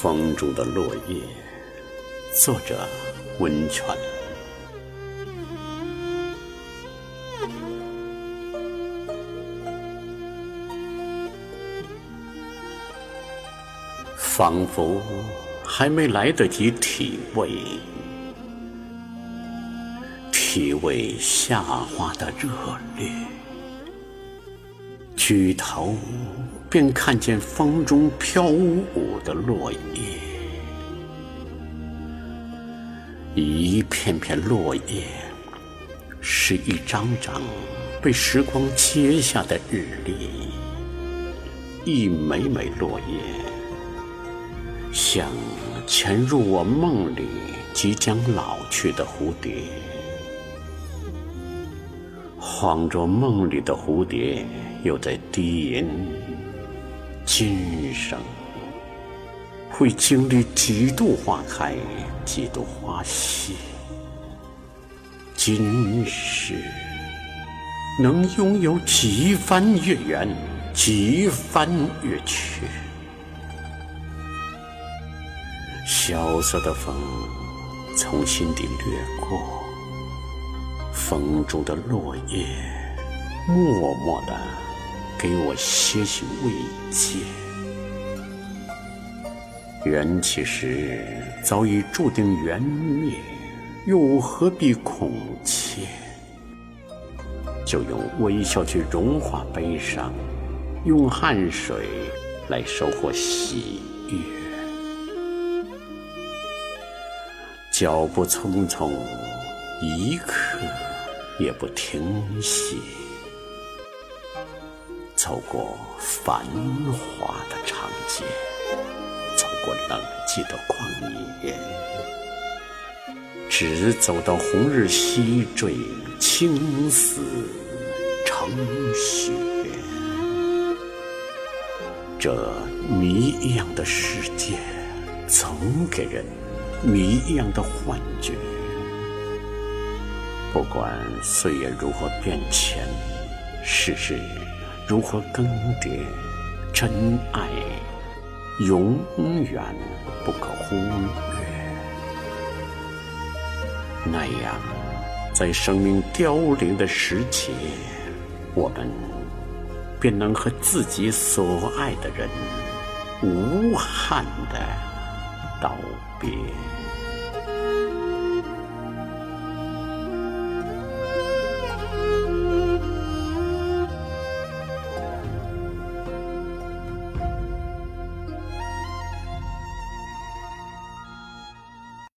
风中的落叶，作者温泉。仿佛还没来得及体味，体味夏花的热烈，举头便看见风中飘舞的落叶，一片片落叶，是一张张被时光切下的日历，一枚枚落叶。像潜入我梦里即将老去的蝴蝶，恍若梦里的蝴蝶，又在低吟：今生会经历几度花开，几度花谢？今世能拥有几番月圆，几番月缺？萧瑟的风从心底掠过，风中的落叶默默地给我些许慰藉。缘起时早已注定缘灭，又何必恐怯？就用微笑去融化悲伤，用汗水来收获喜悦。脚步匆匆，一刻也不停歇。走过繁华的长街，走过冷寂的旷野，直走到红日西坠，青丝成雪。这谜一样的世界，总给人。谜一样的幻觉，不管岁月如何变迁，世事如何更迭，真爱永远不可忽略。那样，在生命凋零的时节，我们便能和自己所爱的人无憾的道别。